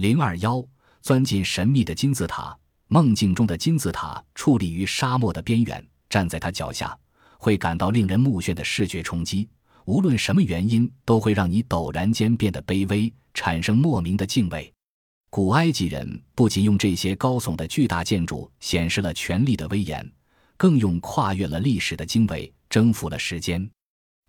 零二幺，钻进神秘的金字塔。梦境中的金字塔矗立于沙漠的边缘，站在它脚下，会感到令人目眩的视觉冲击。无论什么原因，都会让你陡然间变得卑微，产生莫名的敬畏。古埃及人不仅用这些高耸的巨大建筑显示了权力的威严，更用跨越了历史的经纬征服了时间。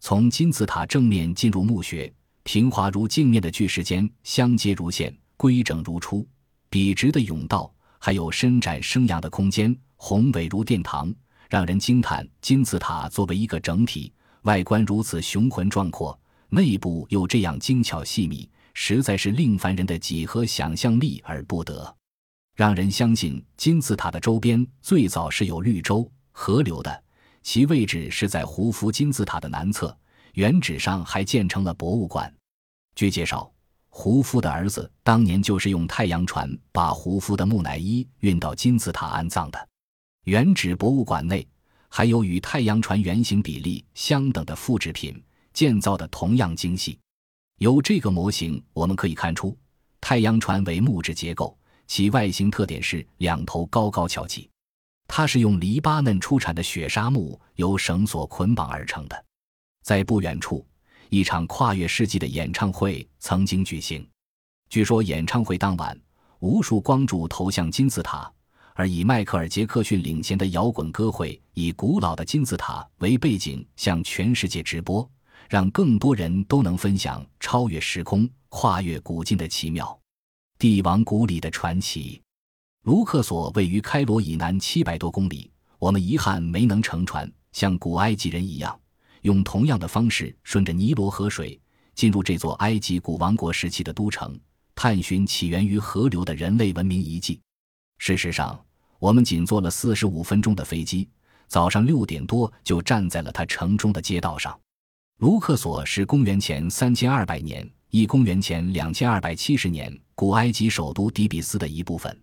从金字塔正面进入墓穴，平滑如镜面的巨石间相接如线，规整如初，笔直的甬道。还有伸展生阳的空间，宏伟如殿堂，让人惊叹。金字塔作为一个整体，外观如此雄浑壮阔，内部又这样精巧细密，实在是令凡人的几何想象力而不得。让人相信金字塔的周边最早是有绿洲、河流的，其位置是在胡夫金字塔的南侧，原址上还建成了博物馆。据介绍。胡夫的儿子当年就是用太阳船把胡夫的木乃伊运到金字塔安葬的。原址博物馆内还有与太阳船原型比例相等的复制品，建造的同样精细。由这个模型我们可以看出，太阳船为木质结构，其外形特点是两头高高翘起。它是用黎巴嫩出产的雪沙木由绳索捆绑而成的。在不远处。一场跨越世纪的演唱会曾经举行。据说演唱会当晚，无数光柱投向金字塔，而以迈克尔·杰克逊领衔的摇滚歌会以古老的金字塔为背景，向全世界直播，让更多人都能分享超越时空、跨越古今的奇妙。帝王谷里的传奇。卢克索位于开罗以南七百多公里，我们遗憾没能乘船，像古埃及人一样。用同样的方式顺着尼罗河水进入这座埃及古王国时期的都城，探寻起源于河流的人类文明遗迹。事实上，我们仅坐了四十五分钟的飞机，早上六点多就站在了它城中的街道上。卢克索是公元前三千二百年（一公元前两千二百七十年）古埃及首都底比斯的一部分，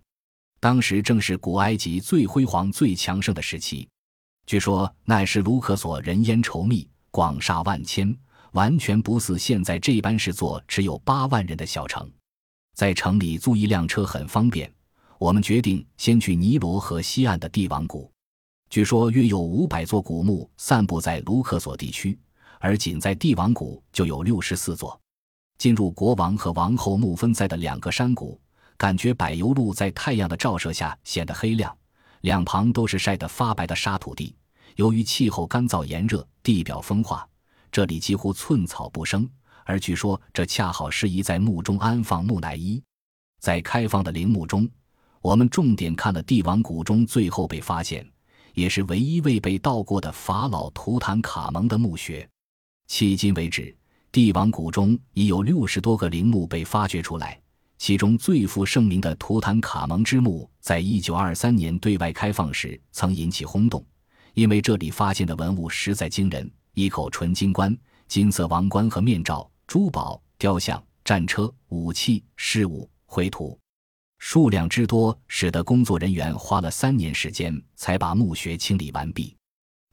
当时正是古埃及最辉煌、最强盛的时期。据说那时卢克索人烟稠密，广厦万千，完全不似现在这般是座只有八万人的小城。在城里租一辆车很方便。我们决定先去尼罗河西岸的帝王谷。据说约有五百座古墓散布在卢克索地区，而仅在帝王谷就有六十四座。进入国王和王后墓分在的两个山谷，感觉柏油路在太阳的照射下显得黑亮。两旁都是晒得发白的沙土地，由于气候干燥炎热，地表风化，这里几乎寸草不生。而据说这恰好适宜在墓中安放木乃伊。在开放的陵墓中，我们重点看了帝王谷中最后被发现，也是唯一未被盗过的法老图坦卡蒙的墓穴。迄今为止，帝王谷中已有六十多个陵墓被发掘出来。其中最负盛名的图坦卡蒙之墓，在一九二三年对外开放时曾引起轰动，因为这里发现的文物实在惊人：一口纯金棺、金色王冠和面罩、珠宝、雕像、战车、武器、饰物、绘图，数量之多，使得工作人员花了三年时间才把墓穴清理完毕。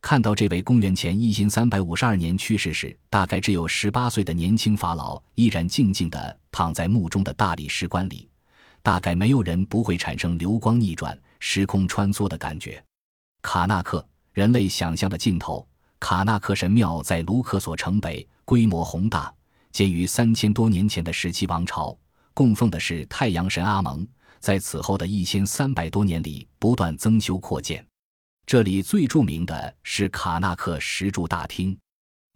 看到这位公元前一千三百五十二年去世时大概只有十八岁的年轻法老依然静静地躺在墓中的大理石棺里，大概没有人不会产生流光逆转、时空穿梭的感觉。卡纳克，人类想象的尽头。卡纳克神庙在卢克索城北，规模宏大，建于三千多年前的石器王朝，供奉的是太阳神阿蒙。在此后的一千三百多年里，不断增修扩建。这里最著名的是卡纳克石柱大厅，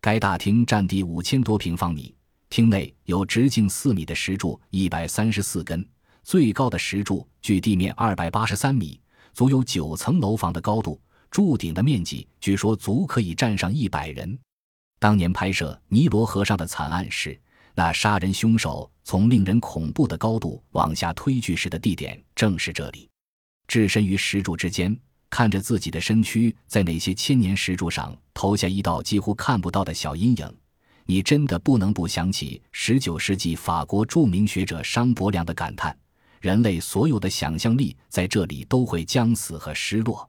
该大厅占地五千多平方米，厅内有直径四米的石柱一百三十四根，最高的石柱距地面二百八十三米，足有九层楼房的高度，柱顶的面积据说足可以站上一百人。当年拍摄尼罗河上的惨案时，那杀人凶手从令人恐怖的高度往下推去时的地点正是这里，置身于石柱之间。看着自己的身躯在那些千年石柱上投下一道几乎看不到的小阴影，你真的不能不想起十九世纪法国著名学者商伯良的感叹：“人类所有的想象力在这里都会将死和失落。”